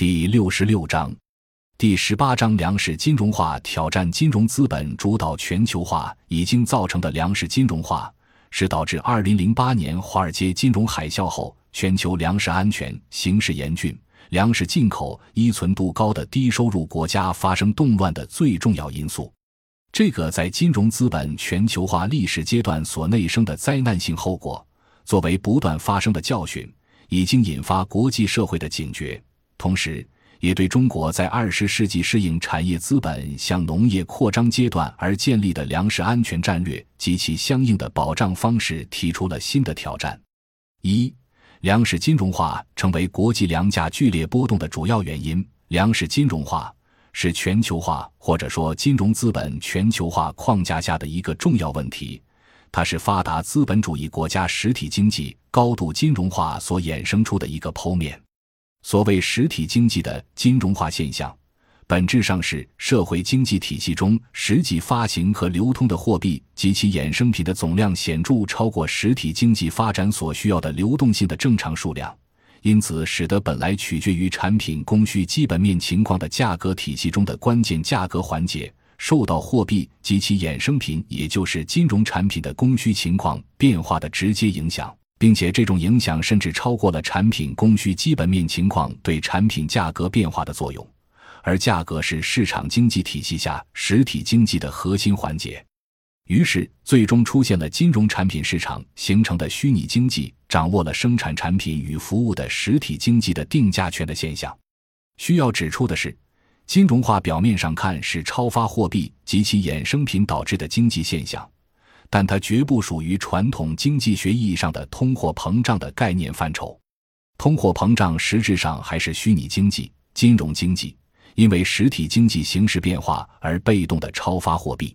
第六十六章，第十八章粮食金融化挑战金融资本主导全球化已经造成的粮食金融化，是导致二零零八年华尔街金融海啸后全球粮食安全形势严峻、粮食进口依存度高的低收入国家发生动乱的最重要因素。这个在金融资本全球化历史阶段所内生的灾难性后果，作为不断发生的教训，已经引发国际社会的警觉，同时也对中国在二十世纪适应产业资本向农业扩张阶段而建立的粮食安全战略及其相应的保障方式提出了新的挑战。一、粮食金融化成为国际粮价剧烈波动的主要原因。粮食金融化。是全球化或者说金融资本全球化框架下的一个重要问题，它是发达资本主义国家实体经济高度金融化所衍生出的一个剖面。所谓实体经济的金融化现象，本质上是社会经济体系中实际发行和流通的货币及其衍生品的总量显著超过实体经济发展所需要的流动性的正常数量。因此，使得本来取决于产品供需基本面情况的价格体系中的关键价格环节，受到货币及其衍生品，也就是金融产品的供需情况变化的直接影响，并且这种影响甚至超过了产品供需基本面情况对产品价格变化的作用。而价格是市场经济体系下实体经济的核心环节。于是，最终出现了金融产品市场形成的虚拟经济掌握了生产产品与服务的实体经济的定价权的现象。需要指出的是，金融化表面上看是超发货币及其衍生品导致的经济现象，但它绝不属于传统经济学意义上的通货膨胀的概念范畴。通货膨胀实质上还是虚拟经济、金融经济因为实体经济形势变化而被动的超发货币。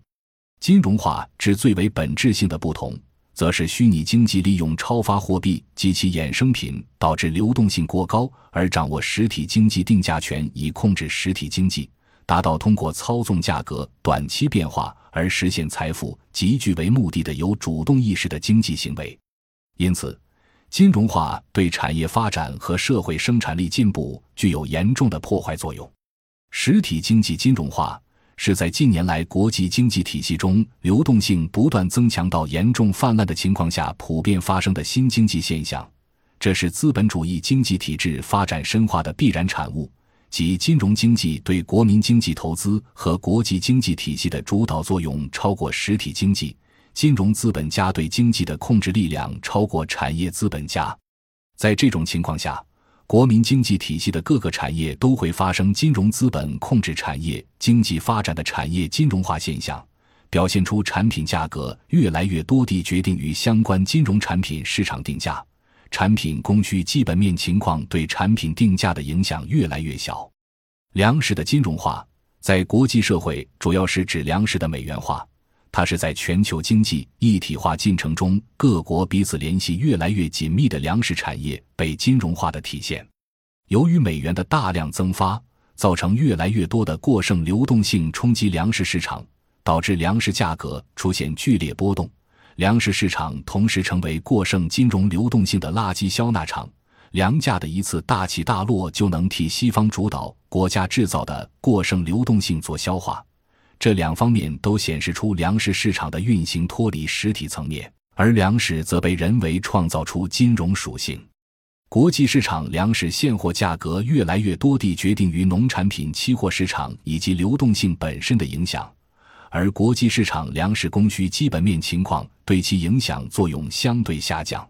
金融化之最为本质性的不同，则是虚拟经济利用超发货币及其衍生品导致流动性过高，而掌握实体经济定价权以控制实体经济，达到通过操纵价格短期变化而实现财富集聚为目的的有主动意识的经济行为。因此，金融化对产业发展和社会生产力进步具有严重的破坏作用。实体经济金融化。是在近年来国际经济体系中流动性不断增强到严重泛滥的情况下普遍发生的新经济现象，这是资本主义经济体制发展深化的必然产物，即金融经济对国民经济投资和国际经济体系的主导作用超过实体经济，金融资本家对经济的控制力量超过产业资本家，在这种情况下。国民经济体系的各个产业都会发生金融资本控制产业经济发展的产业金融化现象，表现出产品价格越来越多地决定于相关金融产品市场定价，产品供需基本面情况对产品定价的影响越来越小。粮食的金融化在国际社会主要是指粮食的美元化。它是在全球经济一体化进程中，各国彼此联系越来越紧密的粮食产业被金融化的体现。由于美元的大量增发，造成越来越多的过剩流动性冲击粮食市场，导致粮食价格出现剧烈波动。粮食市场同时成为过剩金融流动性的垃圾消纳场，粮价的一次大起大落就能替西方主导国家制造的过剩流动性做消化。这两方面都显示出粮食市场的运行脱离实体层面，而粮食则被人为创造出金融属性。国际市场粮食现货价格越来越多地决定于农产品期货市场以及流动性本身的影响，而国际市场粮食供需基本面情况对其影响作用相对下降。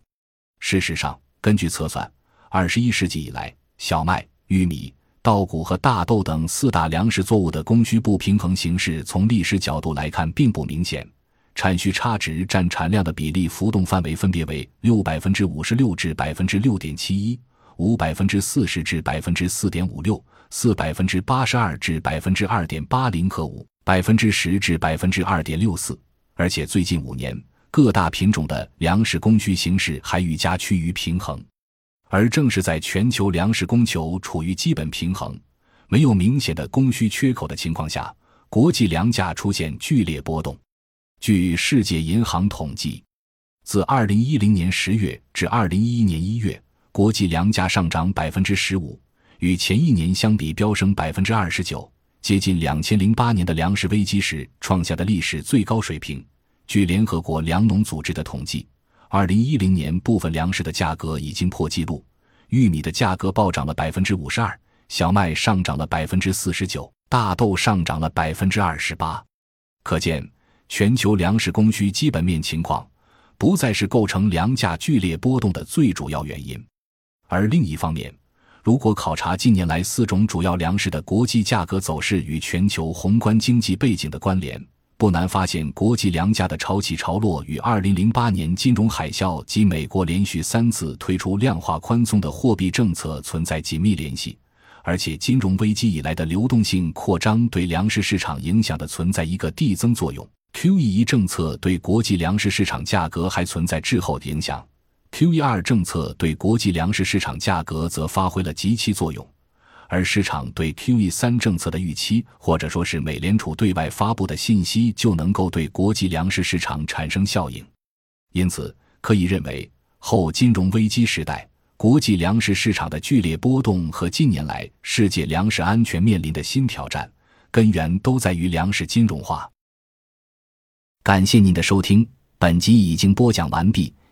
事实上，根据测算，二十一世纪以来，小麦、玉米。稻谷和大豆等四大粮食作物的供需不平衡形势，从历史角度来看并不明显。产需差值占产量的比例浮动范围分别为六百分之五十六至百分之六点七一，五百分之四十至百分之四点五六，四百分之八十二至百分之二点八零和五百分之十至百分之二点六四。而且最近五年，各大品种的粮食供需形势还愈加趋于平衡。而正是在全球粮食供求处于基本平衡、没有明显的供需缺口的情况下，国际粮价出现剧烈波动。据世界银行统计，自2010年10月至2011年1月，国际粮价上涨百分之十五，与前一年相比飙升百分之二十九，接近两千零八年的粮食危机时创下的历史最高水平。据联合国粮农组织的统计，二零一零年部分粮食的价格已经破纪录，玉米的价格暴涨了百分之五十二，小麦上涨了百分之四十九，大豆上涨了百分之二十八。可见，全球粮食供需基本面情况不再是构成粮价剧烈波动的最主要原因。而另一方面，如果考察近年来四种主要粮食的国际价格走势与全球宏观经济背景的关联，不难发现国际粮价的潮起潮落与2008年金融海啸及美国连续三次推出量化宽松的货币政策存在紧密联系，而且金融危机以来的流动性扩张对粮食市场影响的存在一个递增作用。QE 政策对国际粮食市场价格还存在滞后的影响。QE 二政策对国际粮食市场价格则发挥了极其作用，而市场对 QE 三政策的预期，或者说是美联储对外发布的信息，就能够对国际粮食市场产生效应。因此，可以认为，后金融危机时代国际粮食市场的剧烈波动和近年来世界粮食安全面临的新挑战，根源都在于粮食金融化。感谢您的收听，本集已经播讲完毕。